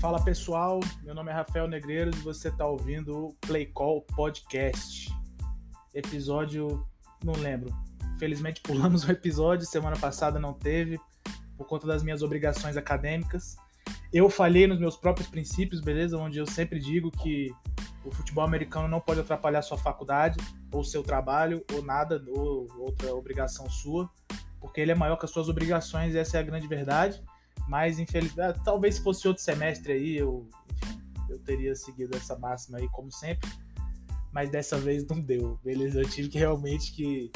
Fala pessoal, meu nome é Rafael Negreiros e você está ouvindo o Play Call Podcast. Episódio, não lembro. Felizmente pulamos o episódio, semana passada não teve, por conta das minhas obrigações acadêmicas. Eu falhei nos meus próprios princípios, beleza? Onde eu sempre digo que o futebol americano não pode atrapalhar sua faculdade, ou seu trabalho, ou nada, ou outra obrigação sua, porque ele é maior que as suas obrigações, essa é a grande verdade. Mas, infelizmente, talvez se fosse outro semestre aí, eu, eu teria seguido essa máxima aí, como sempre. Mas dessa vez não deu, beleza? Eu tive que realmente que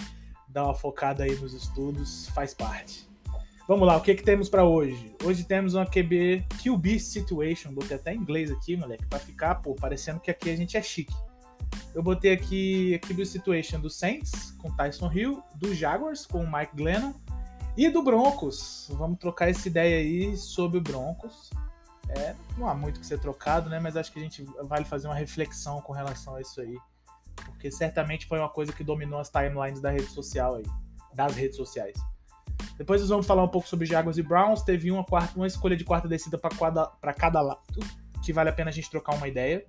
dar uma focada aí nos estudos, faz parte. Vamos lá, o que, que temos para hoje? Hoje temos uma QB QB Situation, botei até em inglês aqui, moleque, para ficar, pô, parecendo que aqui a gente é chique. Eu botei aqui a QB Situation do Saints com Tyson Hill, do Jaguars com Mike Glennon e do Broncos, vamos trocar essa ideia aí sobre o Broncos. É, não há muito que ser trocado, né? Mas acho que a gente vale fazer uma reflexão com relação a isso aí. Porque certamente foi uma coisa que dominou as timelines da rede social aí. Das redes sociais. Depois nós vamos falar um pouco sobre Jaguars e Browns. Teve uma, quarta, uma escolha de quarta descida para cada lado, que vale a pena a gente trocar uma ideia.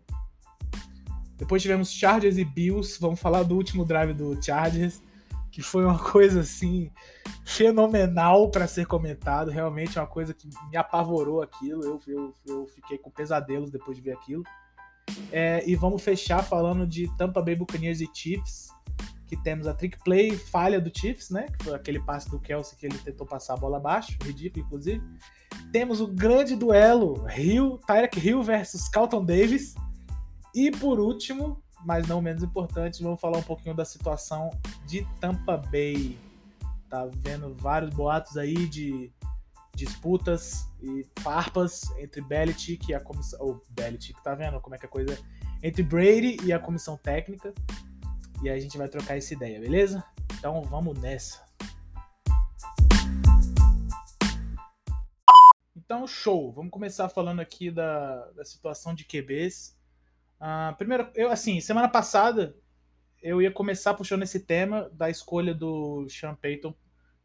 Depois tivemos Chargers e Bills. Vamos falar do último drive do Chargers que foi uma coisa assim fenomenal para ser comentado, realmente é uma coisa que me apavorou aquilo, eu, eu, eu fiquei com pesadelos depois de ver aquilo. É, e vamos fechar falando de Tampa Bay Buccaneers e Chiefs, que temos a trick play falha do Chiefs, né? Que foi aquele passe do Kelsey que ele tentou passar a bola abaixo, ridículo inclusive. Temos o grande duelo Hill, Tyreek Hill versus Carlton Davis. E por último, mas não menos importante, vamos falar um pouquinho da situação de Tampa Bay. Tá vendo vários boatos aí de disputas e farpas entre Belichick e a comissão. Ou oh, Belichick, tá vendo como é que é a coisa. Entre Brady e a comissão técnica. E aí a gente vai trocar essa ideia, beleza? Então vamos nessa. Então, show. Vamos começar falando aqui da, da situação de QBs Uh, primeiro, eu assim, semana passada eu ia começar puxando esse tema da escolha do Sean Payton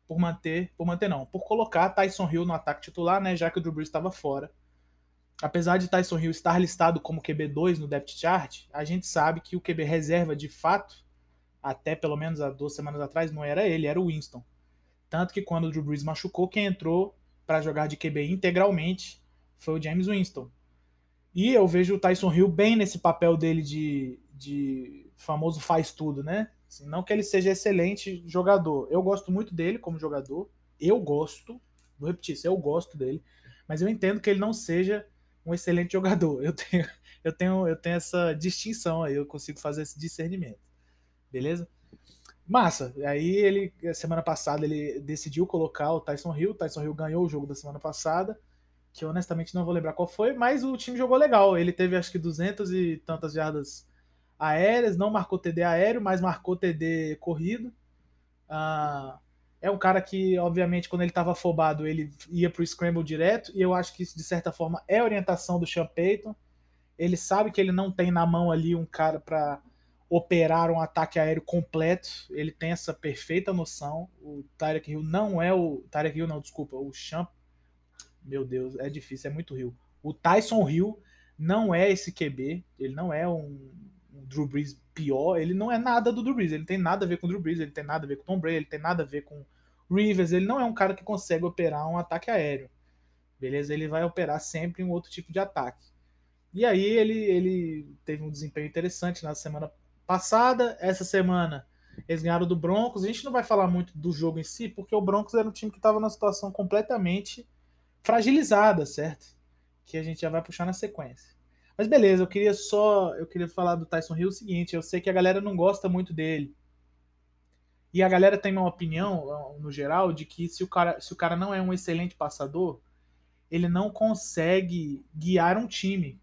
por manter, por manter não, por colocar Tyson Hill no ataque titular, né, já que o Drew Brees estava fora. Apesar de Tyson Hill estar listado como QB2 no depth chart, a gente sabe que o QB reserva de fato, até pelo menos há duas semanas atrás, não era ele, era o Winston. Tanto que quando o Drew Brees machucou, quem entrou para jogar de QB integralmente foi o James Winston. E eu vejo o Tyson Hill bem nesse papel dele de, de famoso faz tudo, né? Assim, não que ele seja excelente jogador. Eu gosto muito dele como jogador. Eu gosto, vou repetir isso, eu gosto dele. Mas eu entendo que ele não seja um excelente jogador. Eu tenho, eu tenho, eu tenho essa distinção aí, eu consigo fazer esse discernimento. Beleza? Massa. Aí ele, semana passada, ele decidiu colocar o Tyson Hill. O Tyson Hill ganhou o jogo da semana passada que honestamente não vou lembrar qual foi, mas o time jogou legal. Ele teve acho que 200 e tantas jardas aéreas, não marcou TD aéreo, mas marcou TD corrido. Ah, é um cara que, obviamente, quando ele estava afobado, ele ia para o scramble direto, e eu acho que isso, de certa forma, é orientação do Sean Payton. Ele sabe que ele não tem na mão ali um cara para operar um ataque aéreo completo. Ele tem essa perfeita noção. O Tyreek Hill não é o. Tyreek Hill, não, desculpa. O Sean meu Deus, é difícil, é muito Hill. O Tyson Hill não é esse QB, ele não é um, um Drew Brees pior, ele não é nada do Drew Brees, ele tem nada a ver com o Drew Brees, ele tem nada a ver com Tom Brady, ele tem nada a ver com Rivers, ele não é um cara que consegue operar um ataque aéreo. Beleza? Ele vai operar sempre um outro tipo de ataque. E aí ele, ele teve um desempenho interessante na semana passada. Essa semana eles ganharam do Broncos. A gente não vai falar muito do jogo em si, porque o Broncos era um time que estava numa situação completamente fragilizada, certo? Que a gente já vai puxar na sequência. Mas beleza, eu queria só, eu queria falar do Tyson Hill o seguinte, eu sei que a galera não gosta muito dele. E a galera tem uma opinião, no geral, de que se o cara, se o cara não é um excelente passador, ele não consegue guiar um time.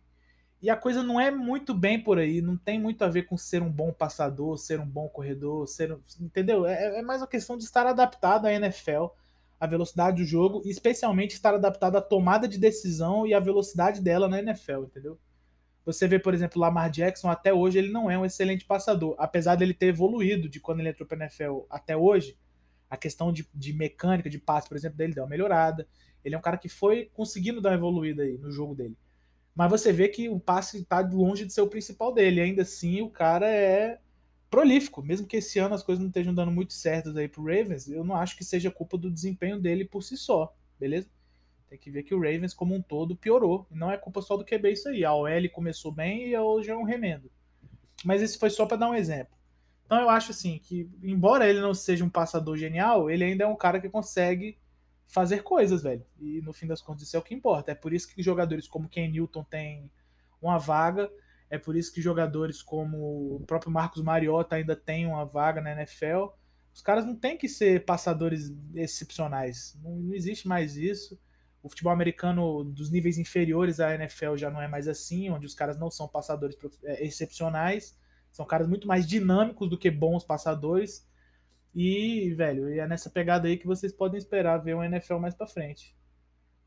E a coisa não é muito bem por aí, não tem muito a ver com ser um bom passador, ser um bom corredor, ser, entendeu? É, é mais uma questão de estar adaptado à NFL a velocidade do jogo e especialmente estar adaptado à tomada de decisão e à velocidade dela na NFL, entendeu? Você vê, por exemplo, Lamar Jackson, até hoje ele não é um excelente passador, apesar dele ter evoluído de quando ele entrou para a NFL até hoje. A questão de, de mecânica, de passe, por exemplo, dele deu uma melhorada. Ele é um cara que foi conseguindo dar uma evoluída aí no jogo dele. Mas você vê que o passe está longe de ser o principal dele. Ainda assim, o cara é prolífico. Mesmo que esse ano as coisas não estejam dando muito certas aí pro Ravens, eu não acho que seja culpa do desempenho dele por si só, beleza? Tem que ver que o Ravens, como um todo, piorou. Não é culpa só do QB isso aí. A OL começou bem e hoje é um remendo. Mas isso foi só para dar um exemplo. Então eu acho assim que, embora ele não seja um passador genial, ele ainda é um cara que consegue fazer coisas, velho. E no fim das contas, isso é o que importa. É por isso que jogadores como Ken Newton têm uma vaga. É por isso que jogadores como o próprio Marcos Mariota ainda tem uma vaga na NFL. Os caras não têm que ser passadores excepcionais. Não, não existe mais isso. O futebol americano dos níveis inferiores à NFL já não é mais assim, onde os caras não são passadores é, excepcionais. São caras muito mais dinâmicos do que bons passadores. E, velho, é nessa pegada aí que vocês podem esperar ver um NFL mais para frente.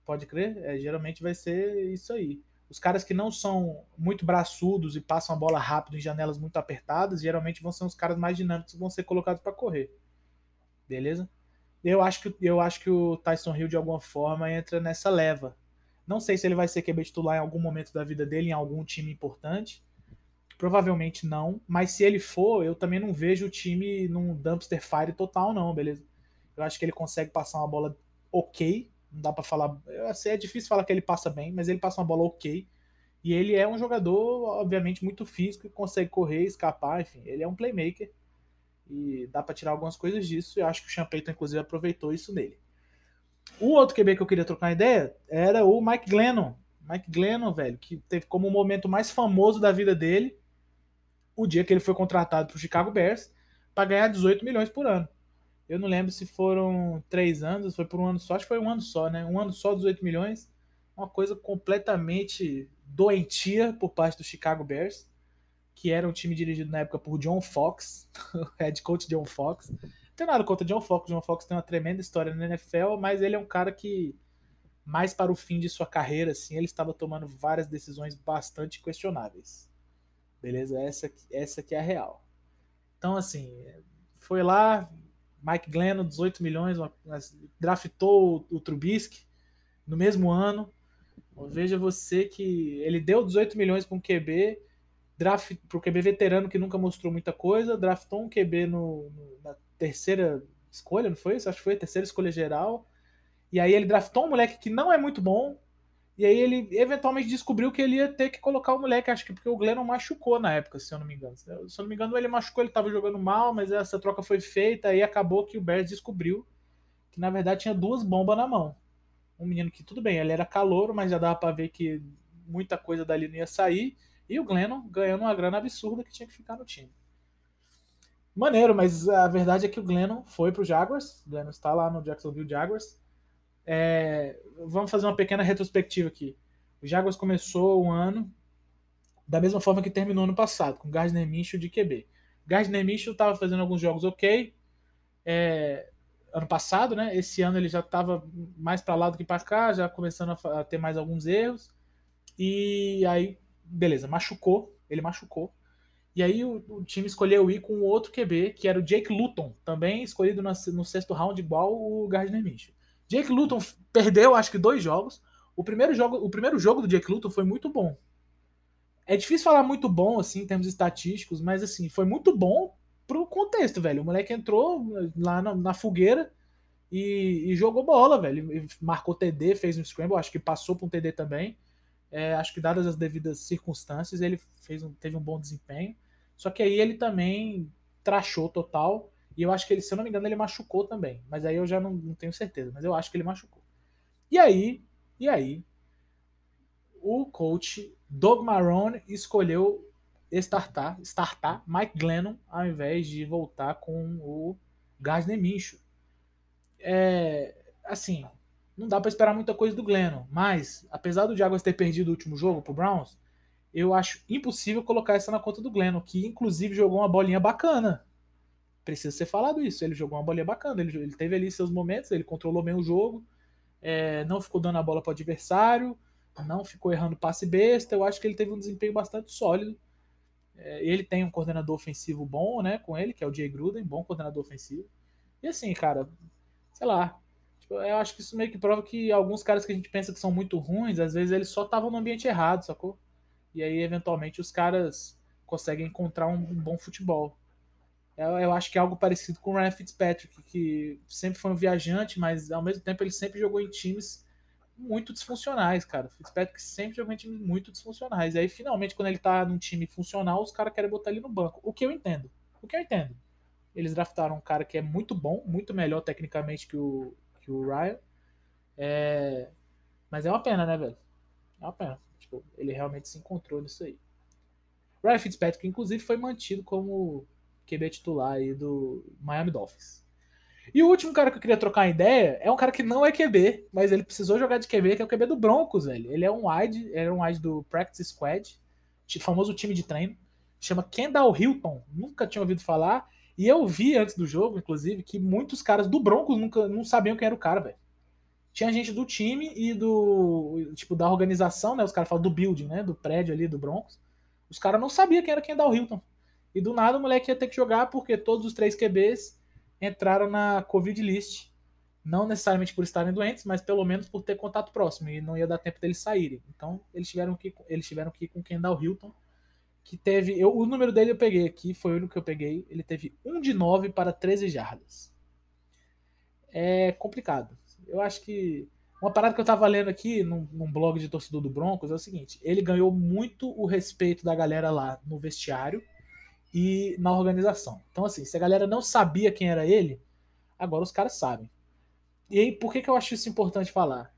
Pode crer? É, geralmente vai ser isso aí. Os caras que não são muito braçudos e passam a bola rápido em janelas muito apertadas, geralmente vão ser os caras mais dinâmicos que vão ser colocados para correr. Beleza? Eu acho, que, eu acho que o Tyson Hill, de alguma forma, entra nessa leva. Não sei se ele vai ser QB titular em algum momento da vida dele, em algum time importante. Provavelmente não, mas se ele for, eu também não vejo o time num dumpster fire total, não, beleza? Eu acho que ele consegue passar uma bola ok, não dá para falar. É difícil falar que ele passa bem, mas ele passa uma bola ok. E ele é um jogador, obviamente, muito físico consegue correr, escapar, enfim, ele é um playmaker. E dá para tirar algumas coisas disso. E eu acho que o Champeito, inclusive, aproveitou isso nele. O outro QB que eu queria trocar ideia era o Mike Glennon. Mike Glennon, velho, que teve como o momento mais famoso da vida dele o dia que ele foi contratado para o Chicago Bears para ganhar 18 milhões por ano. Eu não lembro se foram três anos, foi por um ano só, acho que foi um ano só, né? Um ano só, 18 milhões. Uma coisa completamente doentia por parte do Chicago Bears, que era um time dirigido na época por John Fox, head coach John Fox. Não tem nada contra John Fox, John Fox tem uma tremenda história na NFL, mas ele é um cara que, mais para o fim de sua carreira, assim, ele estava tomando várias decisões bastante questionáveis. Beleza? Essa, essa que é a real. Então, assim, foi lá, Mike Glennon, 18 milhões, draftou o Trubisky no mesmo ano. Veja você que ele deu 18 milhões para um QB, draft, para o QB veterano que nunca mostrou muita coisa, draftou um QB no, no, na terceira escolha, não foi isso? Acho que foi a terceira escolha geral. E aí ele draftou um moleque que não é muito bom, e aí ele eventualmente descobriu que ele ia ter que colocar o moleque, acho que porque o Glennon machucou na época, se eu não me engano. Se eu não me engano, ele machucou, ele estava jogando mal, mas essa troca foi feita e acabou que o Bears descobriu que na verdade tinha duas bombas na mão. Um menino que tudo bem, ele era calouro, mas já dava para ver que muita coisa dali não ia sair, e o Glennon ganhando uma grana absurda que tinha que ficar no time. Maneiro, mas a verdade é que o Glennon foi pro Jaguars, o Glennon está lá no Jacksonville Jaguars, é, vamos fazer uma pequena retrospectiva aqui. O Jaguars começou o ano da mesma forma que terminou ano passado, com Gardner Minshew de QB. Gardner Minshew estava fazendo alguns jogos ok, é, ano passado, né? Esse ano ele já estava mais para lá do que para cá, já começando a, a, ter mais alguns erros. E aí, beleza, machucou, ele machucou. E aí o, o time escolheu ir com outro QB, que era o Jake Luton, também escolhido no, no sexto round, igual o Gardner Minshew. Jake Luton perdeu, acho que dois jogos. O primeiro jogo, o primeiro jogo do Jake Luton foi muito bom. É difícil falar muito bom assim em termos estatísticos, mas assim, foi muito bom pro contexto, velho. O moleque entrou lá na, na fogueira e, e, jogou bola, velho. E marcou TD, fez um scramble, acho que passou para um TD também. É, acho que dadas as devidas circunstâncias, ele fez um, teve um bom desempenho. Só que aí ele também trachou total. E eu acho que ele, se eu não me engano, ele machucou também. Mas aí eu já não, não tenho certeza. Mas eu acho que ele machucou. E aí, e aí, o coach Doug Marrone escolheu startar, startar Mike Glennon ao invés de voltar com o Gardner Minshew. É, assim, não dá para esperar muita coisa do Glennon, mas apesar do Jaguars ter perdido o último jogo pro Browns, eu acho impossível colocar essa na conta do Glennon, que inclusive jogou uma bolinha bacana precisa ser falado isso. Ele jogou uma bolinha bacana, ele, ele teve ali seus momentos, ele controlou bem o jogo, é, não ficou dando a bola para o adversário, não ficou errando passe besta. Eu acho que ele teve um desempenho bastante sólido. É, ele tem um coordenador ofensivo bom, né, com ele, que é o Jay Gruden, bom coordenador ofensivo. E assim, cara, sei lá, Tipo, eu acho que isso meio que prova que alguns caras que a gente pensa que são muito ruins, às vezes eles só estavam no ambiente errado, sacou? E aí, eventualmente, os caras conseguem encontrar um, um bom futebol. Eu, acho que é algo parecido com o Ryan Fitzpatrick, que sempre foi um viajante, mas ao mesmo tempo ele sempre jogou em times muito disfuncionais, cara. Fitzpatrick sempre jogou em times muito disfuncionais. E aí, finalmente, quando ele tá num time funcional, os caras querem botar ele no banco. O que eu entendo. O que eu entendo. Eles draftaram um cara que é muito bom, muito melhor tecnicamente que o, que o Ryan. É... Mas é uma pena, né, velho? É uma pena. Tipo, ele realmente se encontrou nisso aí. Ryan Fitzpatrick, inclusive, foi mantido como QB titular aí do Miami Dolphins. E o último cara que eu queria trocar ideia é um cara que não é QB, mas ele precisou jogar de QB, que é o QB do Broncos, velho. Ele é um wide, ele é um wide do Practice Squad, famoso time de treino. Chama Kendall Hilton, nunca tinha ouvido falar. E eu vi antes do jogo, inclusive, que muitos caras do Broncos nunca não sabiam quem era o cara, velho. Tinha gente do time e do. Tipo, da organização, né? Os caras falam do building, né? Do prédio ali do Broncos. Os caras não sabiam quem era Kendall Hilton. E do nada o moleque ia ter que jogar porque todos os três QBs entraram na Covid list. Não necessariamente por estarem doentes, mas pelo menos por ter contato próximo. E não ia dar tempo deles saírem. Então eles tiveram que, eles tiveram que ir com Kendall Hilton que teve. Eu, o número dele eu peguei aqui, foi o único que eu peguei. Ele teve 1 de 9 para 13 jardas. É complicado. Eu acho que. Uma parada que eu tava lendo aqui num, num, blog de torcedor do Broncos é o seguinte: ele ganhou muito o respeito da galera lá no vestiário e na organização. Então, assim, se a galera não sabia quem era ele, agora os caras sabem. E aí, por que, que eu acho isso importante falar?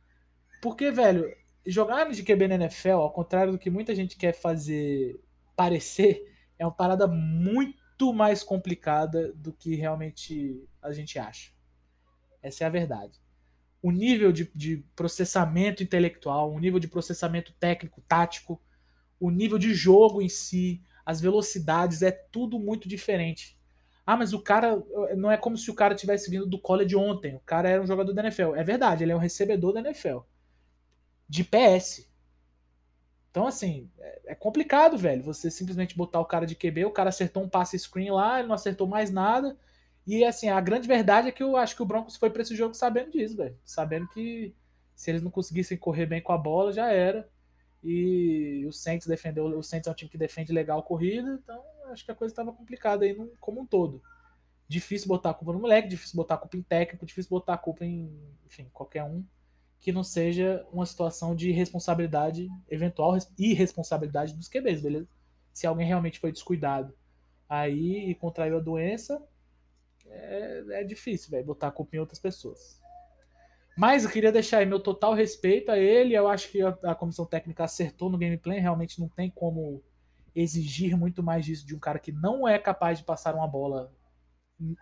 Porque, velho, jogar de QB na NFL, ao contrário do que muita gente quer fazer parecer, é uma parada muito mais complicada do que realmente a gente acha. Essa é a verdade. O nível de, de processamento intelectual, o nível de processamento técnico, tático, o nível de jogo em si, as velocidades, é tudo muito diferente. Ah, mas o cara não é como se o cara tivesse vindo do college ontem. O cara era um jogador da NFL. É verdade, ele é um recebedor da NFL. De PS. Então, assim, é, é complicado, velho. Você simplesmente botar o cara de QB, o cara acertou um passe screen lá, ele não acertou mais nada. E, assim, a grande verdade é que eu acho que o Broncos foi para esse jogo sabendo disso, velho. Sabendo que se eles não conseguissem correr bem com a bola, já era. E o Saints defendeu. O Saints é um time que defende legal a corrida, então acho que a coisa estava complicada aí no, como um todo. Difícil botar a culpa no moleque, difícil botar a culpa em técnico, difícil botar a culpa em, enfim, qualquer um que não seja uma situação de responsabilidade, eventual irresponsabilidade dos QBs, beleza? Se alguém realmente foi descuidado aí e contraiu a doença, é, é difícil, velho, botar a culpa em outras pessoas. Mas eu queria deixar aí meu total respeito a ele. Eu acho que a, a comissão técnica acertou no gameplay. Realmente não tem como exigir muito mais disso de um cara que não é capaz de passar uma bola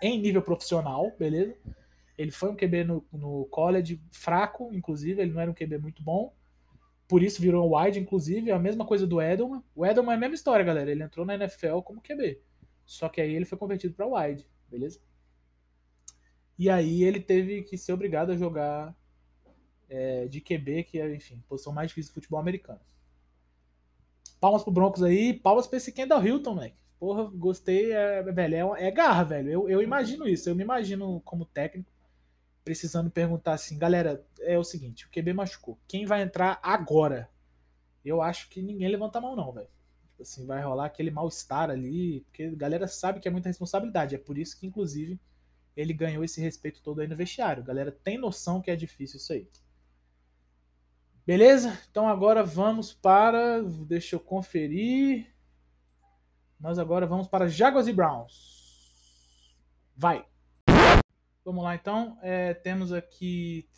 em nível profissional, beleza? Ele foi um QB no, no college fraco, inclusive, ele não era um QB muito bom. Por isso virou wide, inclusive, é a mesma coisa do Edelman. O Edelman é a mesma história, galera. Ele entrou na NFL como QB. Só que aí ele foi convertido para wide, beleza? E aí ele teve que ser obrigado a jogar é, de QB, que é, enfim, posição mais difícil do futebol americano. Palmas pro Broncos aí, palmas pra esse Kendall Hilton, moleque. Porra, gostei, é, velho, é, é garra, velho. Eu, eu imagino isso, eu me imagino como técnico precisando perguntar assim, galera, é o seguinte, o QB machucou. Quem vai entrar agora? Eu acho que ninguém levanta a mão não, velho. Tipo assim, vai rolar aquele mal-estar ali, porque a galera sabe que é muita responsabilidade. É por isso que, inclusive, ele ganhou esse respeito todo aí no vestiário. Galera tem noção que é difícil isso aí. Beleza? Então agora vamos para. Deixa eu conferir. Nós agora vamos para Jaguars e Browns. Vai! Vamos lá, então. É, temos aqui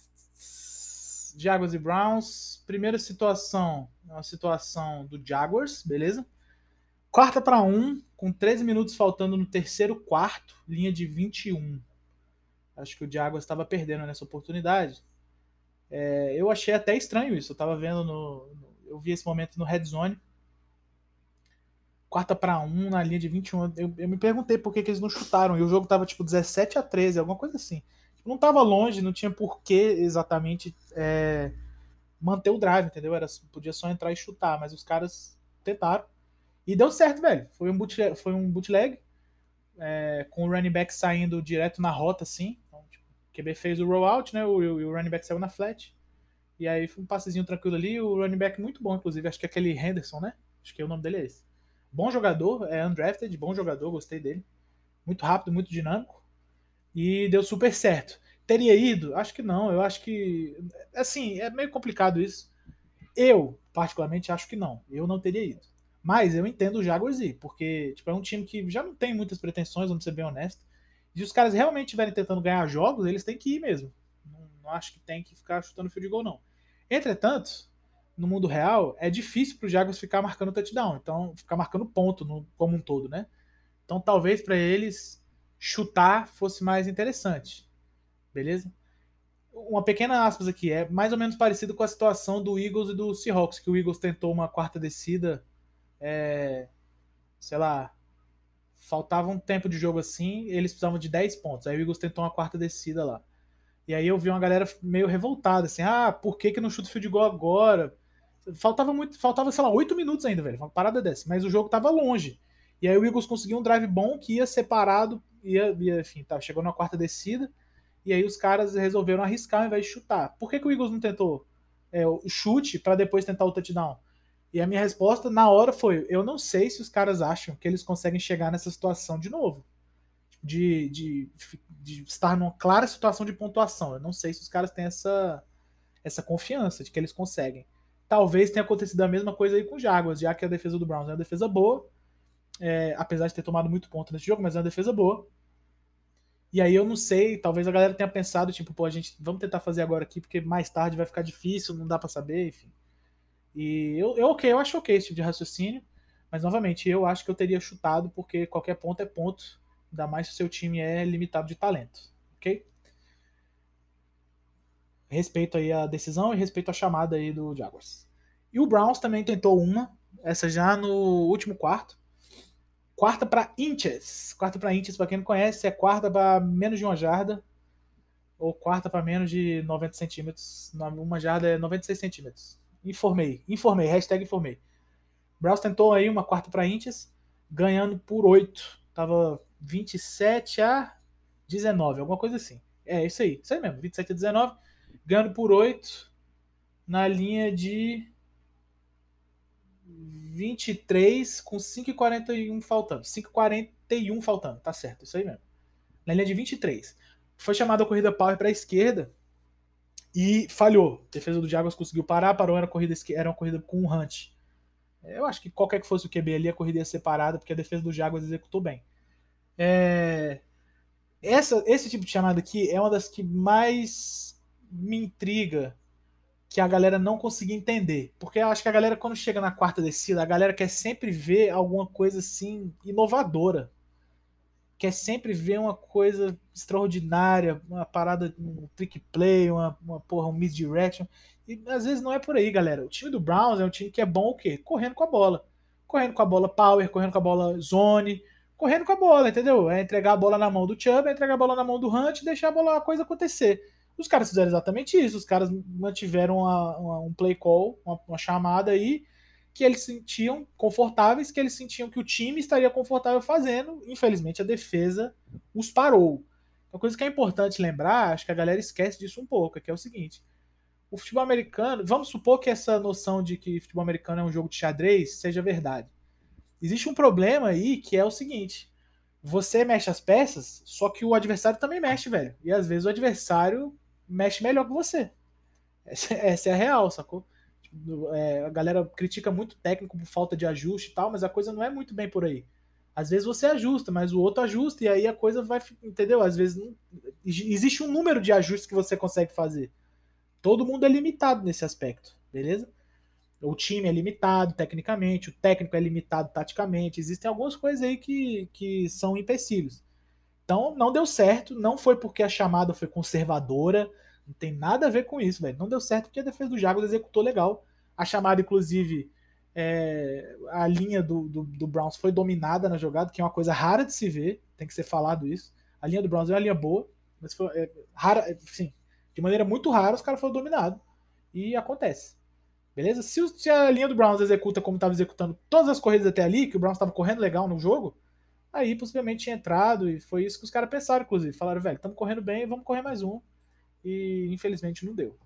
Jaguars e Browns. Primeira situação é uma situação do Jaguars, beleza? Quarta para um, com 13 minutos faltando no terceiro quarto, linha de 21. Acho que o Jaguars estava perdendo nessa oportunidade. É, eu achei até estranho isso. Eu estava vendo no, no, Eu vi esse momento no Red Zone quarta para um na linha de 21. Eu, eu me perguntei por que, que, eles não chutaram. E o jogo tava tipo 17 a 13, alguma coisa assim. Tipo, não tava longe, não tinha por que exatamente é, manter o drive, entendeu? Era, podia só entrar e chutar, mas os caras tentaram. E deu certo, velho. Foi um bootleg, foi um bootleg é, com o running back saindo direto na rota, assim. Então, tipo, QB fez o rollout, né? O, o running back saiu na flat. E aí foi um passezinho tranquilo ali. O running back muito bom, inclusive. Acho que é aquele Henderson, né? Acho que o nome dele é esse. Bom jogador, é undrafted, bom jogador, gostei dele. Muito rápido, muito dinâmico. E deu super certo. Teria ido? Acho que não. Eu acho que. Assim, é meio complicado isso. Eu, particularmente, acho que não. Eu não teria ido. Mas eu entendo o Jaguars ir, porque tipo, é um time que já não tem muitas pretensões, vamos ser bem honesto. E se os caras realmente estiverem tentando ganhar jogos, eles têm que ir mesmo. Não, não acho que tem que ficar chutando field goal, não. Entretanto, no mundo real, é difícil para os Jaguars ficar marcando touchdown, então ficar marcando ponto no, como um todo, né? Então talvez para eles chutar fosse mais interessante. Beleza? Uma pequena aspas aqui, é mais ou menos parecido com a situação do Eagles e do Seahawks, que o Eagles tentou uma quarta descida é, sei lá, faltava um tempo de jogo assim, eles precisavam de 10 pontos. Aí o Eagles tentou uma quarta descida lá. E aí eu vi uma galera meio revoltada, assim, ah, por que, que não chuta field goal agora? Faltava muito, faltava, sei lá, 8 minutos ainda, velho, uma parada dessa, mas o jogo tava longe. E aí o Eagles conseguiu um drive bom que ia separado, ia, ia enfim, tá, chegou na quarta descida, e aí os caras resolveram arriscar ao invés de chutar. Por que, que o Eagles não tentou é, o chute para depois tentar o touchdown? E a minha resposta na hora foi: eu não sei se os caras acham que eles conseguem chegar nessa situação de novo. De, de, de estar numa clara situação de pontuação. Eu não sei se os caras têm essa, essa confiança de que eles conseguem. Talvez tenha acontecido a mesma coisa aí com o Jaguars, já que a defesa do Browns é uma defesa boa, é, apesar de ter tomado muito ponto nesse jogo, mas é uma defesa boa. E aí eu não sei, talvez a galera tenha pensado, tipo, pô, a gente vamos tentar fazer agora aqui, porque mais tarde vai ficar difícil, não dá para saber, enfim. E eu, eu, ok, eu acho ok esse tipo de raciocínio, mas novamente, eu acho que eu teria chutado, porque qualquer ponto é ponto, ainda mais se o seu time é limitado de talento, ok? Respeito aí a decisão e respeito a chamada aí do Jaguars. E o Browns também tentou uma, essa já no último quarto. Quarta para inches. Quarta para inches, para quem não conhece, é quarta para menos de uma jarda. Ou quarta para menos de 90 centímetros. Uma jarda é 96 centímetros. Informei, informei, hashtag informei. Browns tentou aí uma quarta para Intias, ganhando por 8. Tava 27 a 19, alguma coisa assim. É, isso aí, isso aí mesmo, 27 a 19, ganhando por 8 na linha de 23 com 5,41 faltando. 5,41 faltando, tá certo, isso aí mesmo. Na linha de 23. Foi chamada a corrida power para a esquerda e falhou. A defesa do Jaguars conseguiu parar, parou, era corrida, era uma corrida com um Hunt. Eu acho que qualquer que fosse o QB ali, a corrida ia ser parada, porque a defesa do Jaguars executou bem. É... Essa, esse tipo de chamada aqui é uma das que mais me intriga que a galera não conseguia entender. Porque eu acho que a galera, quando chega na quarta descida, a galera quer sempre ver alguma coisa assim inovadora quer sempre ver uma coisa extraordinária, uma parada, um trick play, uma, uma porra, um misdirection. E às vezes não é por aí, galera. O time do Browns é um time que é bom o quê? Correndo com a bola. Correndo com a bola power, correndo com a bola zone, correndo com a bola, entendeu? É entregar a bola na mão do Chubb, é entregar a bola na mão do Hunt e deixar a, bola, a coisa acontecer. Os caras fizeram exatamente isso. Os caras mantiveram uma, uma, um play call, uma, uma chamada aí, que eles sentiam confortáveis, que eles sentiam que o time estaria confortável fazendo. Infelizmente, a defesa os parou. Uma coisa que é importante lembrar, acho que a galera esquece disso um pouco, é que é o seguinte: o futebol americano, vamos supor que essa noção de que futebol americano é um jogo de xadrez seja verdade. Existe um problema aí que é o seguinte: você mexe as peças, só que o adversário também mexe, velho. E às vezes o adversário mexe melhor que você. Essa, essa é a real, sacou? É, a galera critica muito o técnico por falta de ajuste e tal, mas a coisa não é muito bem por aí. Às vezes você ajusta, mas o outro ajusta e aí a coisa vai, entendeu? Às vezes não, existe um número de ajustes que você consegue fazer. Todo mundo é limitado nesse aspecto, beleza? O time é limitado tecnicamente, o técnico é limitado taticamente, existem algumas coisas aí que, que são empecilhos. Então não deu certo, não foi porque a chamada foi conservadora, não tem nada a ver com isso, velho. Não deu certo porque a defesa do Jaguars executou legal. A chamada, inclusive, é, a linha do, do, do, Browns foi dominada na jogada, que é uma coisa rara de se ver, tem que ser falado isso. A linha do Browns é uma linha boa, mas foi é, rara, sim, de maneira muito rara os caras foram dominados. E acontece. Beleza? Se, se, a linha do Browns executa como estava executando todas as corridas até ali, que o Browns estava correndo legal no jogo, Aí possivelmente tinha entrado e foi isso que os caras pensaram, inclusive. Falaram, velho, estamos correndo bem, vamos correr mais um. E infelizmente não deu.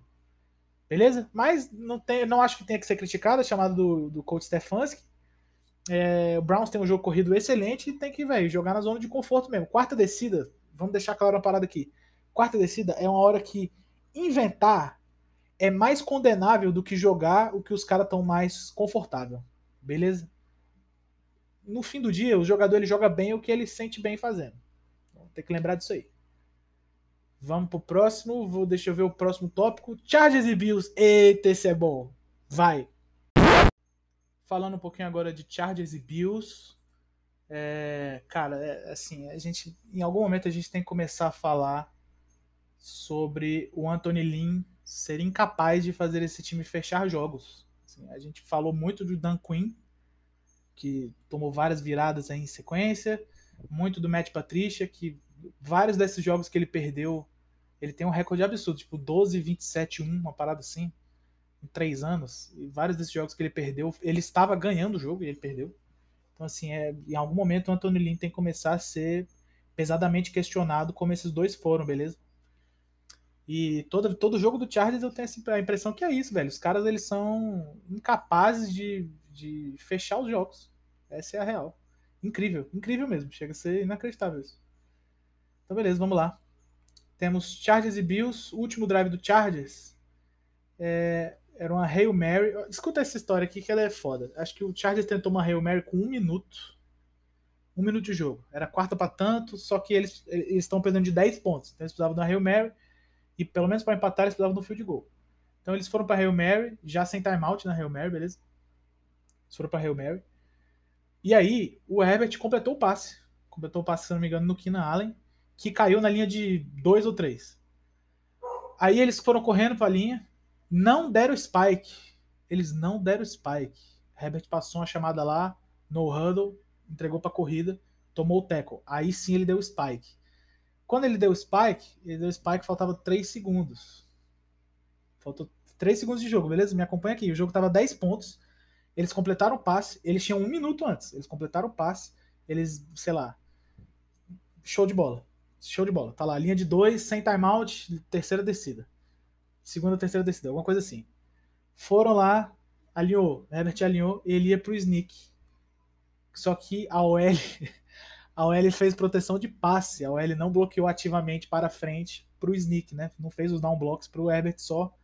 Beleza? Mas não, tem, não acho que tenha que ser criticado a chamada do, do coach Stefanski. É, o Browns tem um jogo corrido excelente e tem que, velho, jogar na zona de conforto mesmo. Quarta descida, vamos deixar claro uma parada aqui. Quarta descida é uma hora que inventar é mais condenável do que jogar o que os caras estão mais confortável. Beleza? No fim do dia, o jogador ele joga bem o que ele sente bem fazendo. Tem que lembrar disso aí. Vamos pro próximo. Vou, deixa eu ver o próximo tópico. Chargers e Bills. Eita, esse é bom. Vai. Falando um pouquinho agora de Chargers e Bills. É, cara, é, assim, a gente, em algum momento a gente tem que começar a falar sobre o Anthony Lynn ser incapaz de fazer esse time fechar jogos. Assim, a gente falou muito do Dan Quinn, que tomou várias viradas aí em sequência, muito do Matt Patricia, que vários desses jogos que ele perdeu, ele tem um recorde absurdo, tipo 12, 27, 1, uma parada assim, em três anos. E vários desses jogos que ele perdeu, ele estava ganhando o jogo e ele perdeu. Então, assim, é, em algum momento o Anthony Lynn tem que começar a ser pesadamente questionado, como esses dois foram, beleza? E todo, todo jogo do Chargers eu tenho a impressão que é isso, velho. Os caras eles são incapazes de, de fechar os jogos. Essa é a real. Incrível, incrível mesmo. Chega a ser inacreditável isso. Então, beleza, vamos lá. Temos Chargers e Bills. Último drive do Chargers é, era uma Hail Mary. Escuta essa história aqui que ela é foda. Acho que o Chargers tentou uma Hail Mary com um minuto. Um minuto de jogo. Era quarta para tanto, só que eles estão perdendo de 10 pontos. Então eles precisavam uma Hail Mary e pelo menos para empatar, eles precisavam um field goal. Então eles foram para Hail Mary, já sem timeout na Hail Mary, beleza? Eles foram para Hail Mary. E aí, o Herbert completou o passe. Completou o passe, se não me engano, no Keenan Allen, que caiu na linha de 2 ou 3. Aí eles foram correndo para a linha, não deram spike. Eles não deram spike. Herbert passou uma chamada lá, no huddle, entregou para corrida, tomou o tackle. Aí sim ele deu spike. Quando ele deu spike, ele deu spike faltava 3 segundos. Faltou 3 segundos de jogo, beleza? Me acompanha aqui. O jogo tava 10 pontos. Eles completaram o passe. Eles tinham um minuto antes. Eles completaram o passe. Eles, sei lá. Show de bola. Show de bola. Tá lá, linha de 2, sem timeout, terceira descida. Segunda, terceira descida, alguma coisa assim. Foram lá, alinhou. Herbert alinhou, ele ia pro sneak. Só que a OL a OL fez proteção de passe, a OL não bloqueou ativamente para frente para o sneak, né? Não fez os down blocks para o Herbert só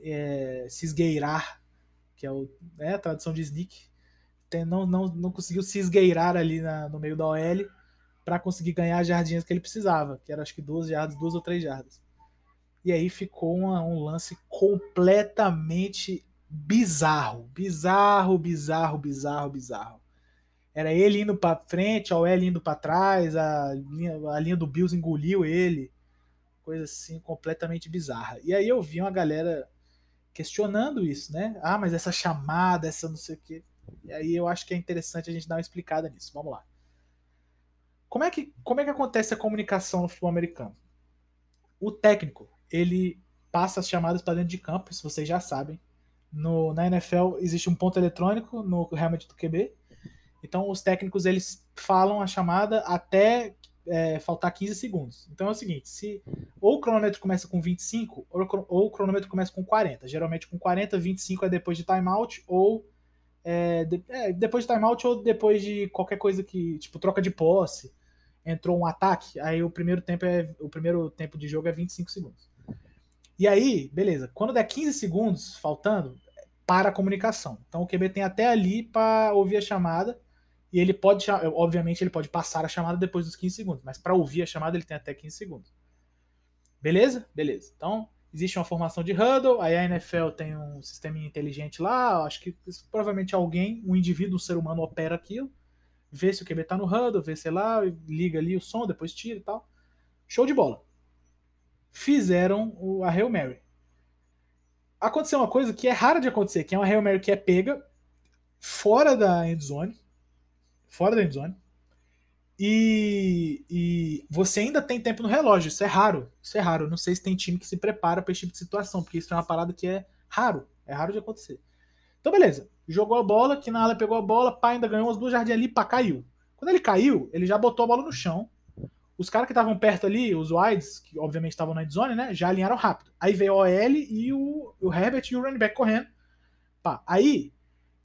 é, se esgueirar, que é o, né, a tradução de sneak. Tem, não, não, não conseguiu se esgueirar ali na, no meio da OL para conseguir ganhar as jardinhas que ele precisava, que era acho que duas jardas, duas ou três jardas. E aí ficou uma, um lance completamente bizarro, bizarro, bizarro, bizarro, bizarro. Era ele indo para frente, a OL indo para trás, a linha, a linha do Bills engoliu ele. Coisa assim completamente bizarra. E aí eu vi uma galera questionando isso, né? Ah, mas essa chamada, essa não sei o quê. E aí eu acho que é interessante a gente dar uma explicada nisso. Vamos lá. Como é que, como é que acontece a comunicação no futebol americano? O técnico, ele passa as chamadas para dentro de campo, se vocês já sabem. No, na NFL existe um ponto eletrônico no helmet do QB então os técnicos eles falam a chamada até é, faltar 15 segundos. Então é o seguinte, se ou o cronômetro começa com 25 ou, ou o cronômetro começa com 40. Geralmente com 40, 25 é depois de timeout ou é, de, é, depois de timeout ou depois de qualquer coisa que, tipo, troca de posse, entrou um ataque, aí o primeiro tempo é o primeiro tempo de jogo é 25 segundos. E aí, beleza, quando der 15 segundos faltando, para a comunicação. Então o QB tem até ali para ouvir a chamada e ele pode, obviamente, ele pode passar a chamada depois dos 15 segundos, mas para ouvir a chamada ele tem até 15 segundos. Beleza? Beleza. Então, existe uma formação de huddle, aí a NFL tem um sistema inteligente lá, acho que provavelmente alguém, um indivíduo, um ser humano opera aquilo, vê se o QB tá no huddle, vê, sei lá, liga ali o som, depois tira e tal. Show de bola. Fizeram a Hail Mary. Aconteceu uma coisa que é rara de acontecer, que é uma Hail Mary que é pega fora da endzone, fora da endzone. E, e você ainda tem tempo no relógio. Isso é raro. Isso é raro. Não sei se tem time que se prepara para esse tipo de situação, porque isso é uma parada que é raro. É raro de acontecer. Então, beleza. Jogou a bola, que na ala pegou a bola, pá, ainda ganhou umas duas jardinhas ali, pá, caiu. Quando ele caiu, ele já botou a bola no chão. Os caras que estavam perto ali, os wides, que obviamente estavam na endzone, né? Já alinharam rápido. Aí veio o OL e o, o Herbert e o running back correndo. Pá. Aí,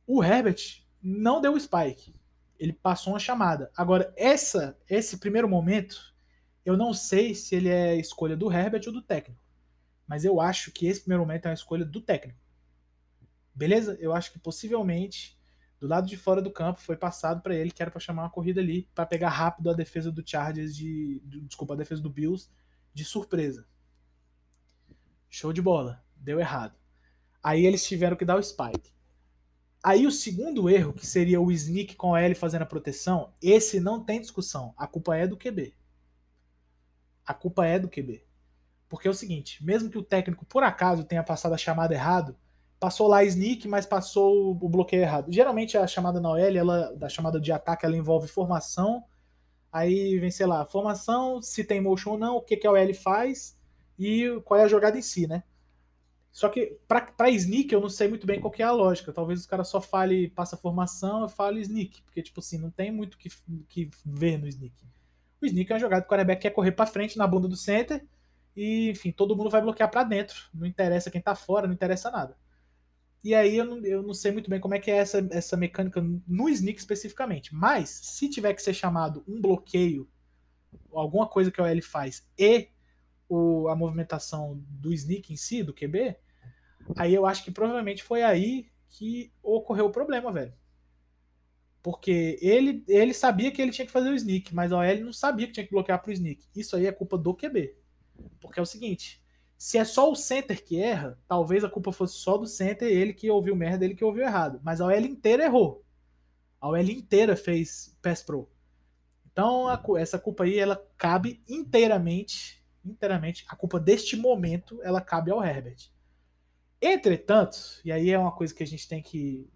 o Herbert não deu o spike. Ele passou uma chamada. Agora, essa, esse primeiro momento, eu não sei se ele é escolha do Herbert ou do técnico. Mas eu acho que esse primeiro momento é uma escolha do técnico. Beleza? Eu acho que possivelmente do lado de fora do campo foi passado para ele que era para chamar uma corrida ali para pegar rápido a defesa do Chargers de, de, desculpa, a defesa do Bills de surpresa. Show de bola, deu errado. Aí eles tiveram que dar o spike. Aí o segundo erro, que seria o sneak com a L fazendo a proteção, esse não tem discussão. A culpa é do QB. A culpa é do QB. Porque é o seguinte, mesmo que o técnico por acaso tenha passado a chamada errado, passou lá sneak, mas passou o bloqueio errado. Geralmente a chamada na OL, ela, da chamada de ataque, ela envolve formação, aí vem, sei lá, formação, se tem motion ou não, o que, que a OL faz e qual é a jogada em si, né? Só que para sneak eu não sei muito bem qual é a lógica. Talvez os caras só fale passa formação e fale sneak, porque tipo assim, não tem muito que que ver no sneak. O sneak é uma jogada que o quarterback quer correr para frente na bunda do center e, enfim, todo mundo vai bloquear para dentro. Não interessa quem tá fora, não interessa nada. E aí eu não, eu não sei muito bem como é que é essa, essa mecânica no sneak especificamente. Mas, se tiver que ser chamado um bloqueio, alguma coisa que o L faz, e o, a movimentação do sneak em si, do QB, aí eu acho que provavelmente foi aí que ocorreu o problema, velho. Porque ele, ele sabia que ele tinha que fazer o sneak, mas o OL não sabia que tinha que bloquear pro sneak. Isso aí é culpa do QB. Porque é o seguinte, se é só o center que erra, talvez a culpa fosse só do center, ele que ouviu merda, ele que ouviu errado. Mas a OL inteira errou. A OL inteira fez pass pro. Então, a, essa culpa aí, ela cabe inteiramente, inteiramente, a culpa deste momento, ela cabe ao Herbert. Entretanto, e aí é uma coisa que a gente tem que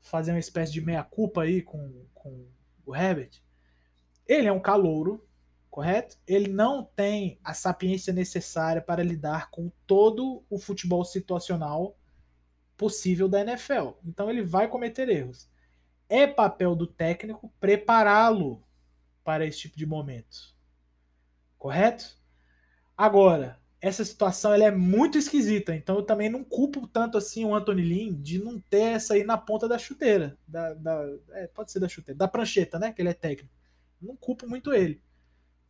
fazer uma espécie de meia-culpa aí com, com o Herbert, ele é um calouro, correto? Ele não tem a sapiência necessária para lidar com todo o futebol situacional possível da NFL. Então ele vai cometer erros. É papel do técnico prepará-lo para esse tipo de momento. Correto? Agora, essa situação ela é muito esquisita, então eu também não culpo tanto assim o Anthony Lynn de não ter essa aí na ponta da chuteira. Da, da é, pode ser da chuteira, da prancheta, né? Que ele é técnico. Não culpo muito ele.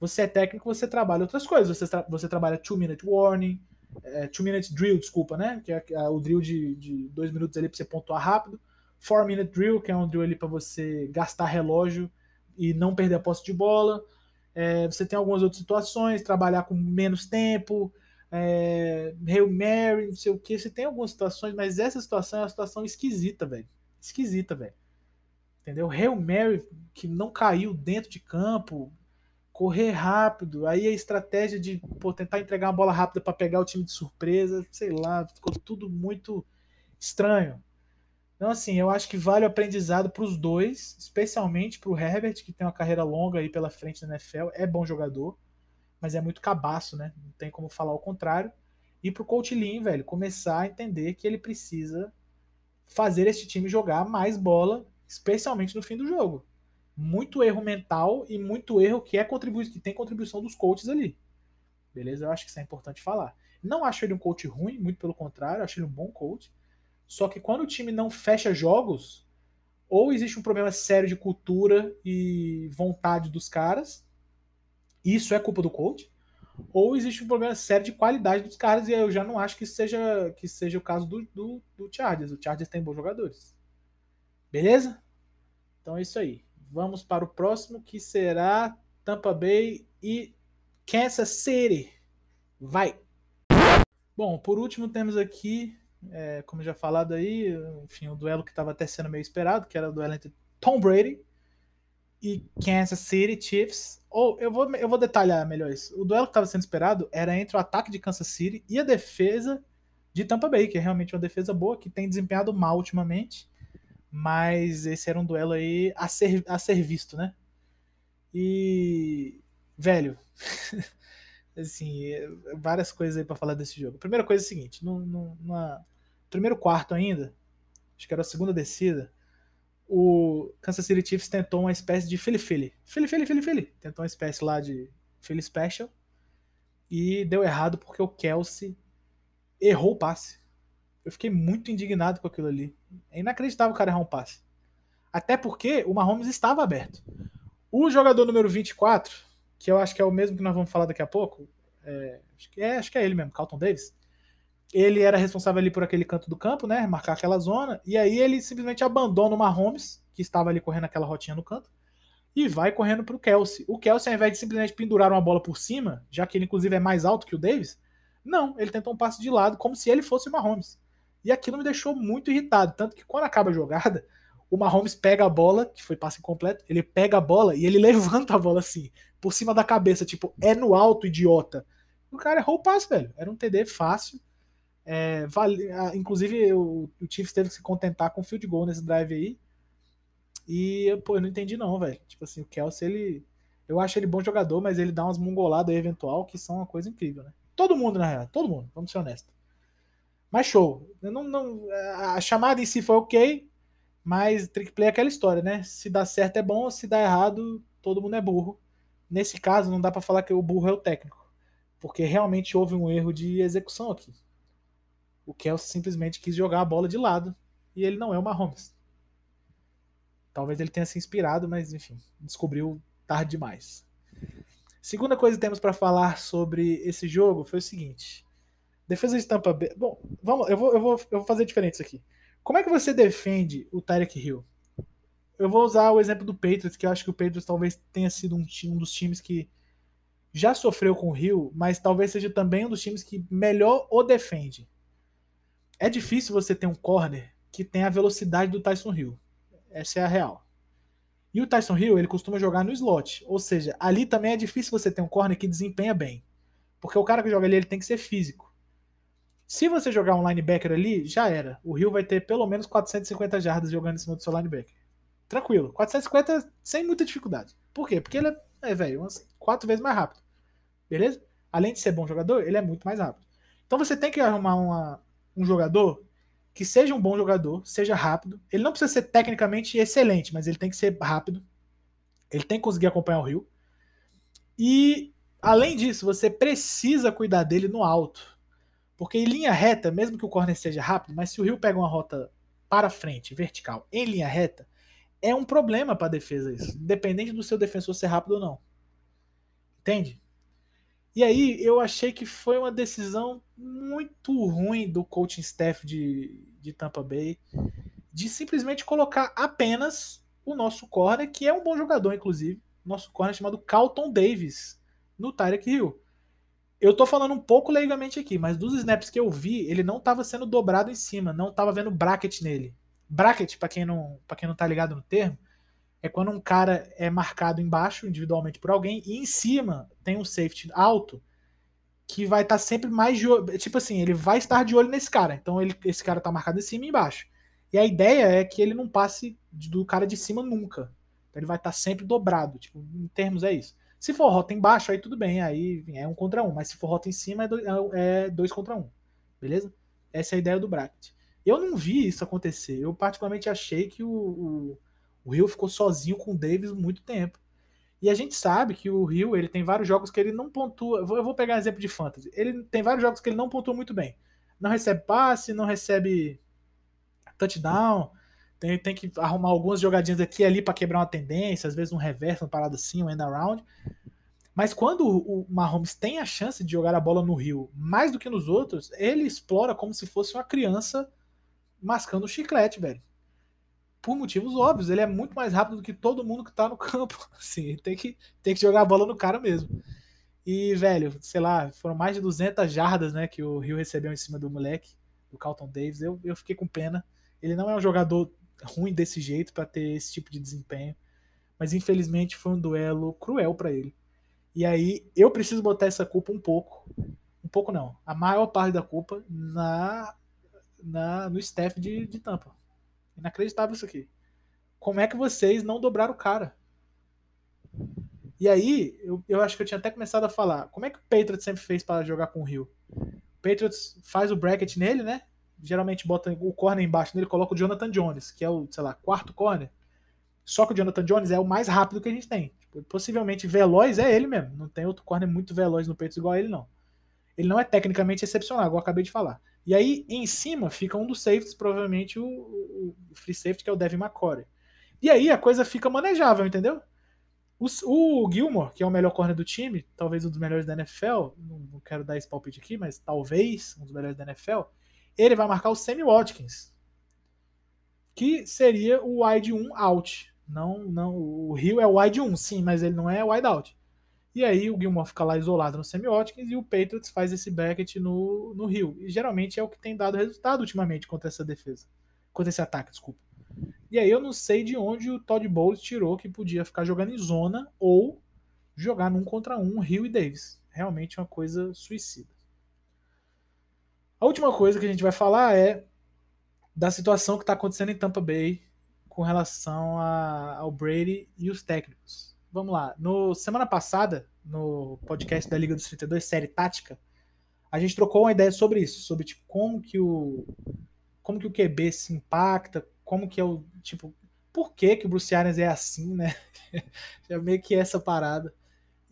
Você é técnico, você trabalha outras coisas. Você, tra você trabalha two minute warning, é, two minute drill, desculpa, né? Que é, é o drill de, de dois minutos ali para você pontuar rápido. Four minute drill, que é um drill ali para você gastar relógio e não perder a posse de bola. É, você tem algumas outras situações, trabalhar com menos tempo, é, Hail Mary, não sei o que. Você tem algumas situações, mas essa situação é uma situação esquisita, velho. Esquisita, velho. Entendeu? Hail Mary que não caiu dentro de campo, correr rápido. Aí a estratégia de pô, tentar entregar uma bola rápida para pegar o time de surpresa, sei lá, ficou tudo muito estranho. Então, assim, eu acho que vale o aprendizado para os dois, especialmente para o Herbert, que tem uma carreira longa aí pela frente na NFL, é bom jogador, mas é muito cabaço, né? Não tem como falar o contrário. E para o Lean, velho, começar a entender que ele precisa fazer esse time jogar mais bola, especialmente no fim do jogo muito erro mental e muito erro que é contribuição que tem contribuição dos coaches ali. Beleza? Eu acho que isso é importante falar. Não acho ele um coach ruim, muito pelo contrário, acho ele um bom coach. Só que quando o time não fecha jogos, ou existe um problema sério de cultura e vontade dos caras, isso é culpa do coach, ou existe um problema sério de qualidade dos caras, e eu já não acho que seja, que seja o caso do, do, do Chargers. O Chargers tem bons jogadores. Beleza? Então é isso aí. Vamos para o próximo, que será Tampa Bay e Kansas City. Vai! Bom, por último temos aqui, é, como já falado aí, enfim, o duelo que estava até sendo meio esperado, que era o duelo entre Tom Brady e Kansas City Chiefs. Ou eu vou, eu vou detalhar melhor isso. O duelo que estava sendo esperado era entre o ataque de Kansas City e a defesa de Tampa Bay, que é realmente uma defesa boa, que tem desempenhado mal ultimamente mas esse era um duelo aí a ser, a ser visto, né? E, velho, assim, várias coisas aí para falar desse jogo. primeira coisa é a seguinte: no, no, primeiro quarto ainda, acho que era a segunda descida, o Kansas City Chiefs tentou uma espécie de Philly Philly Philly. Tentou uma espécie lá de Philly Special. E deu errado porque o Kelsey errou o passe. Eu fiquei muito indignado com aquilo ali. É inacreditável o cara errar um passe. Até porque o Mahomes estava aberto. O jogador número 24, que eu acho que é o mesmo que nós vamos falar daqui a pouco, é, acho, que é, acho que é ele mesmo, Carlton Davis. Ele era responsável ali por aquele canto do campo, né? Marcar aquela zona. E aí ele simplesmente abandona o Mahomes, que estava ali correndo aquela rotinha no canto, e vai correndo para o Kelsey. O Kelsey, ao invés de simplesmente pendurar uma bola por cima, já que ele inclusive é mais alto que o Davis, não, ele tentou um passe de lado, como se ele fosse o Mahomes. E aquilo me deixou muito irritado. Tanto que quando acaba a jogada, o Mahomes pega a bola, que foi passe incompleto, ele pega a bola e ele levanta a bola assim, por cima da cabeça, tipo, é no alto, idiota. O cara errou o passe, velho. Era um TD fácil. É, vale, inclusive, o, o Chiefs teve que se contentar com o field goal nesse drive aí. E, pô, eu não entendi não, velho. Tipo assim, o Kelsey, ele... Eu acho ele bom jogador, mas ele dá umas mongoladas aí eventual que são uma coisa incrível, né? Todo mundo, na real. Todo mundo, vamos ser honestos. Mas show. Não, não, a chamada em si foi ok, mas trick play é aquela história, né? Se dá certo é bom, se dá errado, todo mundo é burro. Nesse caso, não dá para falar que o burro é o técnico, porque realmente houve um erro de execução aqui. O Kelsey simplesmente quis jogar a bola de lado e ele não é o Mahomes. Talvez ele tenha se inspirado, mas enfim, descobriu tarde demais. Segunda coisa que temos para falar sobre esse jogo foi o seguinte: Defesa de Tampa Bay. Bom, vamos, eu vou, eu, vou, eu vou fazer diferente isso aqui. Como é que você defende o Tyreek Hill? Eu vou usar o exemplo do Patriots, que eu acho que o Patriots talvez tenha sido um, um dos times que já sofreu com o Hill, mas talvez seja também um dos times que melhor o defende. É difícil você ter um corner que tem a velocidade do Tyson Hill. Essa é a real. E o Tyson Hill, ele costuma jogar no slot. Ou seja, ali também é difícil você ter um corner que desempenha bem. Porque o cara que joga ali, ele tem que ser físico. Se você jogar um linebacker ali, já era. O Rio vai ter pelo menos 450 jardas jogando em cima do seu linebacker. Tranquilo. 450 sem muita dificuldade. Por quê? Porque ele é, é velho, umas quatro vezes mais rápido. Beleza? Além de ser bom jogador, ele é muito mais rápido. Então você tem que arrumar uma, um jogador que seja um bom jogador, seja rápido. Ele não precisa ser tecnicamente excelente, mas ele tem que ser rápido. Ele tem que conseguir acompanhar o Rio. E, além disso, você precisa cuidar dele no alto. Porque em linha reta, mesmo que o corner seja rápido, mas se o Rio pega uma rota para frente, vertical, em linha reta, é um problema para a defesa isso, independente do seu defensor ser rápido ou não. Entende? E aí eu achei que foi uma decisão muito ruim do coaching staff de, de Tampa Bay de simplesmente colocar apenas o nosso corner, que é um bom jogador, inclusive, nosso corner chamado Carlton Davis, no Tyreek Hill. Eu tô falando um pouco leigamente aqui, mas dos snaps que eu vi, ele não tava sendo dobrado em cima, não tava vendo bracket nele. Bracket, para quem não, para quem não tá ligado no termo, é quando um cara é marcado embaixo individualmente por alguém e em cima tem um safety alto que vai estar tá sempre mais de olho, tipo assim, ele vai estar de olho nesse cara. Então ele, esse cara tá marcado em cima e embaixo. E a ideia é que ele não passe do cara de cima nunca. Então ele vai estar tá sempre dobrado, tipo, em termos é isso. Se for rota embaixo, aí tudo bem, aí é um contra um. Mas se for rota em cima, é dois, é, é dois contra um. Beleza? Essa é a ideia do bracket. Eu não vi isso acontecer. Eu particularmente achei que o, o, o Rio ficou sozinho com o Davis muito tempo. E a gente sabe que o Rio ele tem vários jogos que ele não pontua. Eu vou, pegar um exemplo de fantasy. Ele tem vários jogos que ele não pontua muito bem. Não recebe passe, não recebe touchdown. Tem, tem que arrumar algumas jogadinhas aqui e ali para quebrar uma tendência, às vezes um reverso, uma parada assim, um end around. Mas quando o Mahomes tem a chance de jogar a bola no Rio mais do que nos outros, ele explora como se fosse uma criança mascando chiclete, velho. Por motivos óbvios, ele é muito mais rápido do que todo mundo que tá no campo. Assim, tem que, tem que jogar a bola no cara mesmo. E, velho, sei lá, foram mais de 200 jardas, né, que o Rio recebeu em cima do moleque, do Carlton Davis. Eu, eu fiquei com pena. Ele não é um jogador ruim desse jeito para ter esse tipo de desempenho. Mas infelizmente foi um duelo cruel para ele. E aí eu preciso botar essa culpa um pouco, um pouco não, a maior parte da culpa na, na no staff de, de Tampa. Inacreditável isso aqui. Como é que vocês não dobraram o cara? E aí, eu, eu acho que eu tinha até começado a falar. Como é que o Patriots sempre fez para jogar com o Rio? O Patriots faz o bracket nele, né? Geralmente bota o corner embaixo dele, coloca o Jonathan Jones, que é o, sei lá, quarto corner. Só que o Jonathan Jones é o mais rápido que a gente tem. Tipo, possivelmente veloz é ele mesmo. Não tem outro corner muito veloz no peito igual a ele, não. Ele não é tecnicamente excepcional, igual eu acabei de falar. E aí, em cima, fica um dos safeties, provavelmente o, o, free safety, que é o Devin McCory. E aí a coisa fica manejável, entendeu? O, o Gilmore, que é o melhor corner do time, talvez um dos melhores da NFL, não, não quero dar esse palpite aqui, mas talvez um dos melhores da NFL, ele vai marcar o Sammy Watkins, que seria o wide 1 out. Não, não, o Rio é o wide 1, sim, mas ele não é wide out. E aí o Gilmore fica lá isolado no Sammy Watkins e o Patriots faz esse bracket no, no Rio. E geralmente é o que tem dado resultado ultimamente contra essa defesa. Contra esse ataque, desculpa. E aí eu não sei de onde o Todd Bowles tirou que podia ficar jogando em zona ou jogar num contra um Rio e Davis. Realmente uma coisa suicida. A última coisa que a gente vai falar é da situação que está acontecendo em Tampa Bay com relação a, ao Brady e os técnicos. Vamos lá. No semana passada, no podcast da Liga dos 32, série tática, a gente trocou uma ideia sobre isso, sobre tipo como que o como que o QB se impacta, como que é o tipo, por que que o Bruce Arians é assim, né? Já meio que essa parada.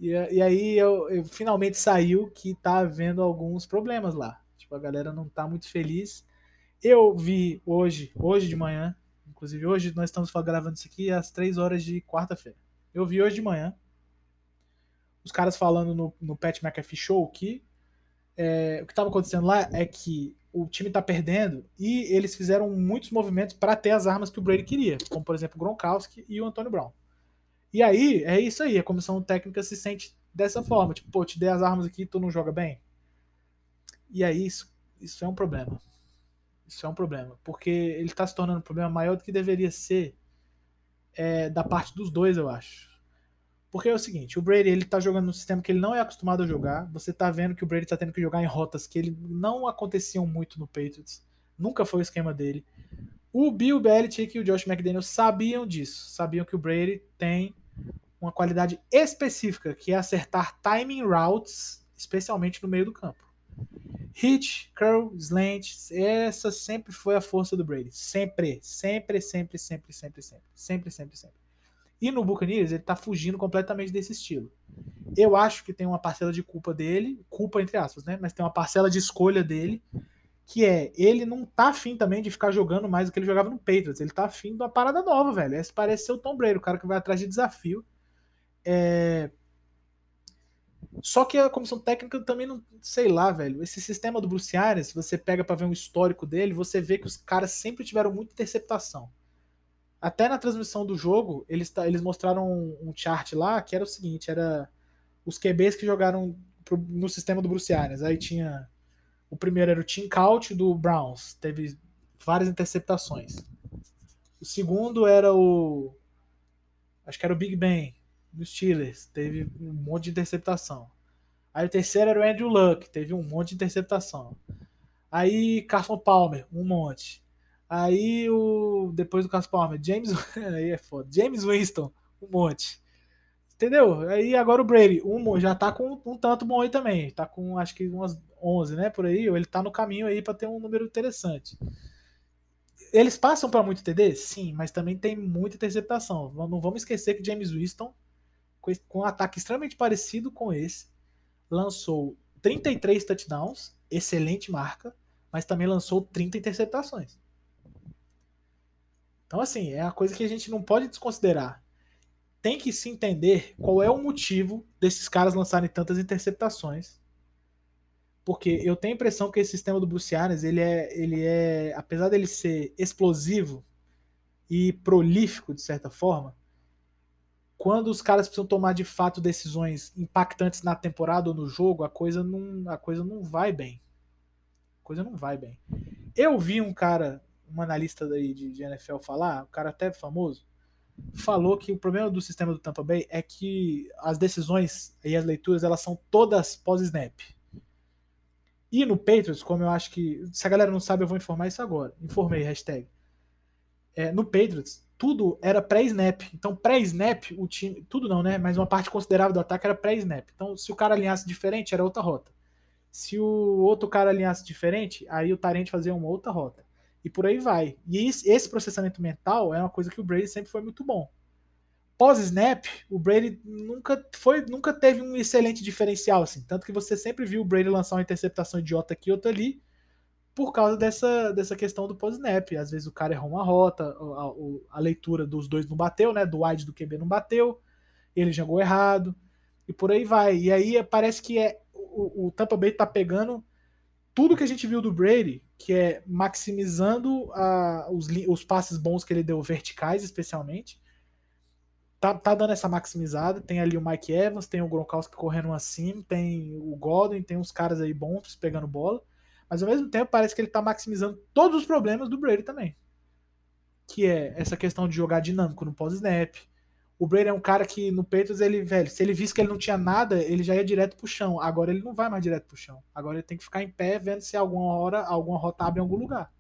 E, e aí eu, eu, finalmente saiu que tá havendo alguns problemas lá. Tipo, a galera não tá muito feliz. Eu vi hoje, hoje de manhã, inclusive hoje nós estamos gravando isso aqui às 3 horas de quarta-feira. Eu vi hoje de manhã os caras falando no, no Pat McAfee Show que é, o que estava acontecendo lá é que o time está perdendo e eles fizeram muitos movimentos para ter as armas que o Brady queria, como por exemplo o Gronkowski e o Antônio Brown. E aí, é isso aí, a comissão técnica se sente dessa forma, tipo, pô, te dei as armas aqui, tu não joga bem. E aí, isso, isso é um problema. Isso é um problema, porque ele está se tornando um problema maior do que deveria ser é, da parte dos dois, eu acho. Porque é o seguinte, o Brady ele tá jogando num sistema que ele não é acostumado a jogar. Você tá vendo que o Brady tá tendo que jogar em rotas que ele não aconteciam muito no Patriots. Nunca foi o esquema dele. O Bill Belichick e o Josh McDaniel sabiam disso. Sabiam que o Brady tem uma qualidade específica, que é acertar timing routes, especialmente no meio do campo. Hit, curl, slant, essa sempre foi a força do Brady. Sempre, sempre, sempre, sempre, sempre, sempre. Sempre, sempre, sempre. E no Buccaneers ele tá fugindo completamente desse estilo. Eu acho que tem uma parcela de culpa dele, culpa entre aspas, né? Mas tem uma parcela de escolha dele, que é ele não tá afim também de ficar jogando mais do que ele jogava no Patriots. Ele tá afim de uma parada nova, velho. Esse parece ser o Tom Brady, o cara que vai atrás de desafio. É, só que a comissão técnica também não. Sei lá, velho. Esse sistema do Bruce Arians, se você pega para ver um histórico dele, você vê que os caras sempre tiveram muita interceptação. Até na transmissão do jogo, eles, eles mostraram um, um chart lá que era o seguinte: era os QBs que jogaram pro, no sistema do Bruce Arians. Aí tinha. O primeiro era o Tim Couch do Browns, teve várias interceptações. O segundo era o. Acho que era o Big Ben, dos Steelers, teve um monte de interceptação. Aí o terceiro era o Andrew Luck, teve um monte de interceptação. Aí Carson Palmer, um monte. Aí o depois do Carson Palmer, James, aí é foda. James Winston, um monte. Entendeu? Aí agora o Brady, um já tá com um tanto bom aí também. Tá com acho que umas 11, né, por aí, ele tá no caminho aí para ter um número interessante. Eles passam para muito TD? Sim, mas também tem muita interceptação. Não vamos esquecer que James Winston com um ataque extremamente parecido com esse, lançou 33 touchdowns, excelente marca, mas também lançou 30 interceptações. Então, assim, é a coisa que a gente não pode desconsiderar. Tem que se entender qual é o motivo desses caras lançarem tantas interceptações. Porque eu tenho a impressão que esse sistema do Bruce Arians, ele é, ele é, apesar dele ser explosivo e prolífico de certa forma, quando os caras precisam tomar de fato decisões impactantes na temporada ou no jogo, a coisa não, a coisa não vai bem. A coisa não vai bem. Eu vi um cara, um analista daí de, de NFL falar, um cara até famoso, falou que o problema do sistema do Tampa Bay é que as decisões e as leituras elas são todas pós-snap. E no Patriots, como eu acho que. Se a galera não sabe, eu vou informar isso agora. Informei, hashtag. É, no Patriots, tudo era pré-snap. Então, pré-snap, o time. Tudo não, né? Mas uma parte considerável do ataque era pré-snap. Então, se o cara alinhasse diferente, era outra rota. Se o outro cara alinhasse diferente, aí o Tarente fazia uma outra rota. E por aí vai. E esse processamento mental é uma coisa que o Brady sempre foi muito bom. pós-snap, o Brady nunca foi, nunca teve um excelente diferencial assim, tanto que você sempre viu o Brady lançar uma interceptação idiota aqui outra ali, por causa dessa, dessa questão do pós-snap. Às vezes o cara errou uma rota, a, a, leitura dos dois não bateu, né? Do wide do QB não bateu, ele jogou errado, e por aí vai. E aí parece que é o, o Tampa Bay tá pegando tudo que a gente viu do Brady, que é maximizando a, os, os passes bons que ele deu verticais, especialmente, tá, tá dando essa maximizada. Tem ali o Mike Evans, tem o Gronkowski correndo acima, tem o Godwin, tem uns caras aí bons pegando bola. Mas ao mesmo tempo parece que ele tá maximizando todos os problemas do Brady também. Que é essa questão de jogar dinâmico no pós-snap. O Brady é um cara que no Patriots, ele, velho, se ele visse que ele não tinha nada, ele já ia direto pro chão. Agora ele não vai mais direto pro chão. Agora ele tem que ficar em pé vendo se alguma hora alguma rota abre em algum lugar.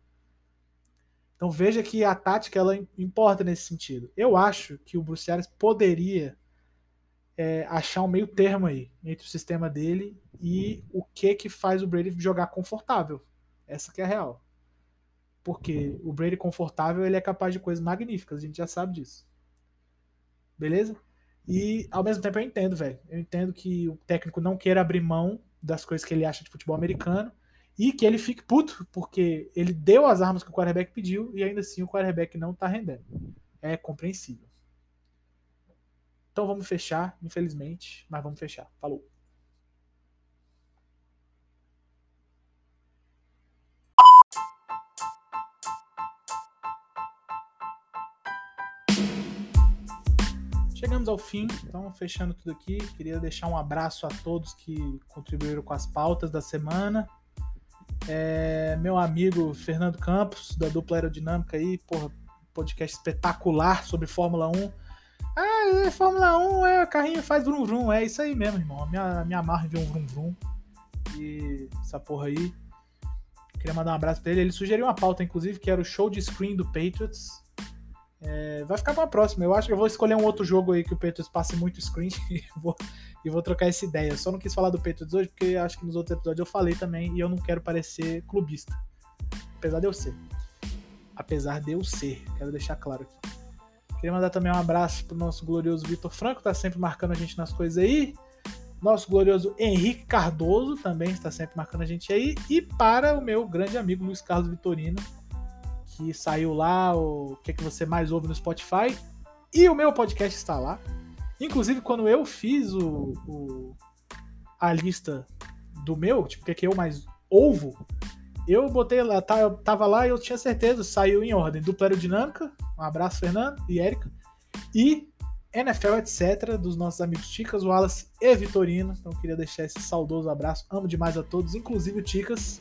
Então veja que a tática ela importa nesse sentido. Eu acho que o Bruce Arians poderia é, achar um meio termo aí entre o sistema dele e o que que faz o Brady jogar confortável. Essa que é a real. Porque o Brady confortável ele é capaz de coisas magníficas, a gente já sabe disso. Beleza? E ao mesmo tempo eu entendo, velho. Eu entendo que o técnico não queira abrir mão das coisas que ele acha de futebol americano e que ele fique puto, porque ele deu as armas que o quarterback pediu e ainda assim o quarterback não tá rendendo. É compreensível. Então vamos fechar, infelizmente, mas vamos fechar. Falou. Chegamos ao fim, então fechando tudo aqui. Queria deixar um abraço a todos que contribuíram com as pautas da semana. É, meu amigo Fernando Campos, da dupla aerodinâmica aí, porra, podcast espetacular sobre Fórmula 1. É, Fórmula 1 é carrinho faz vrum vrum, é isso aí mesmo, irmão. Minha, minha amarra de um vrum vrum. E essa porra aí. Queria mandar um abraço pra ele. Ele sugeriu uma pauta, inclusive, que era o show de screen do Patriots. É, vai ficar pra próxima. Eu acho que eu vou escolher um outro jogo aí que o Patriots passe muito screen e vou, e vou trocar essa ideia. Eu só não quis falar do Patriots hoje porque acho que nos outros episódios eu falei também e eu não quero parecer clubista. Apesar de eu ser. Apesar de eu ser. Quero deixar claro aqui. Queria mandar também um abraço pro nosso glorioso Vitor Franco, tá sempre marcando a gente nas coisas aí. Nosso glorioso Henrique Cardoso também está sempre marcando a gente aí. E para o meu grande amigo Luiz Carlos Vitorino, que saiu lá, o que, é que você mais ouve no Spotify. E o meu podcast está lá. Inclusive, quando eu fiz o, o a lista do meu, tipo, o que, é que eu mais ouvo, eu botei lá, tá, eu tava lá e eu tinha certeza, saiu em ordem. Dupla aerodinâmica, um abraço, Fernando e Érica. E NFL, etc., dos nossos amigos Ticas, Wallace e Vitorino. Então, queria deixar esse saudoso abraço. Amo demais a todos, inclusive o Ticas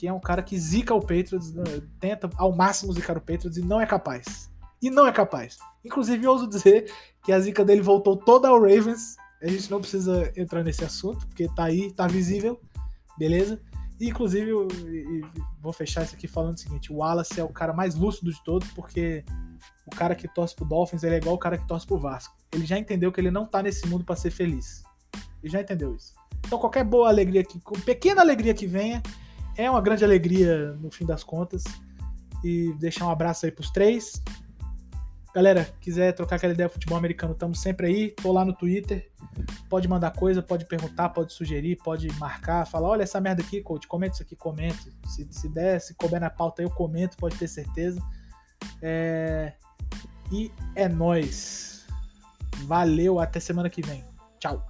que é um cara que zica o Patriots, né, tenta ao máximo zicar o Patriots e não é capaz. E não é capaz. Inclusive, ouso dizer que a zica dele voltou toda ao Ravens. A gente não precisa entrar nesse assunto, porque tá aí, tá visível, beleza? E, inclusive, eu, vou fechar isso aqui falando o seguinte: o Wallace é o cara mais lúcido de todos, porque o cara que torce pro Dolphins é igual o cara que torce pro Vasco. Ele já entendeu que ele não tá nesse mundo para ser feliz. Ele já entendeu isso. Então, qualquer boa alegria que, pequena alegria que venha, é uma grande alegria no fim das contas. E deixar um abraço aí pros três. Galera, quiser trocar aquela ideia de futebol americano, estamos sempre aí. Tô lá no Twitter. Pode mandar coisa, pode perguntar, pode sugerir, pode marcar, falar: olha essa merda aqui, coach, comenta isso aqui, comento. Se, se der, se couber na pauta, eu comento, pode ter certeza. É... E é nós. Valeu, até semana que vem. Tchau.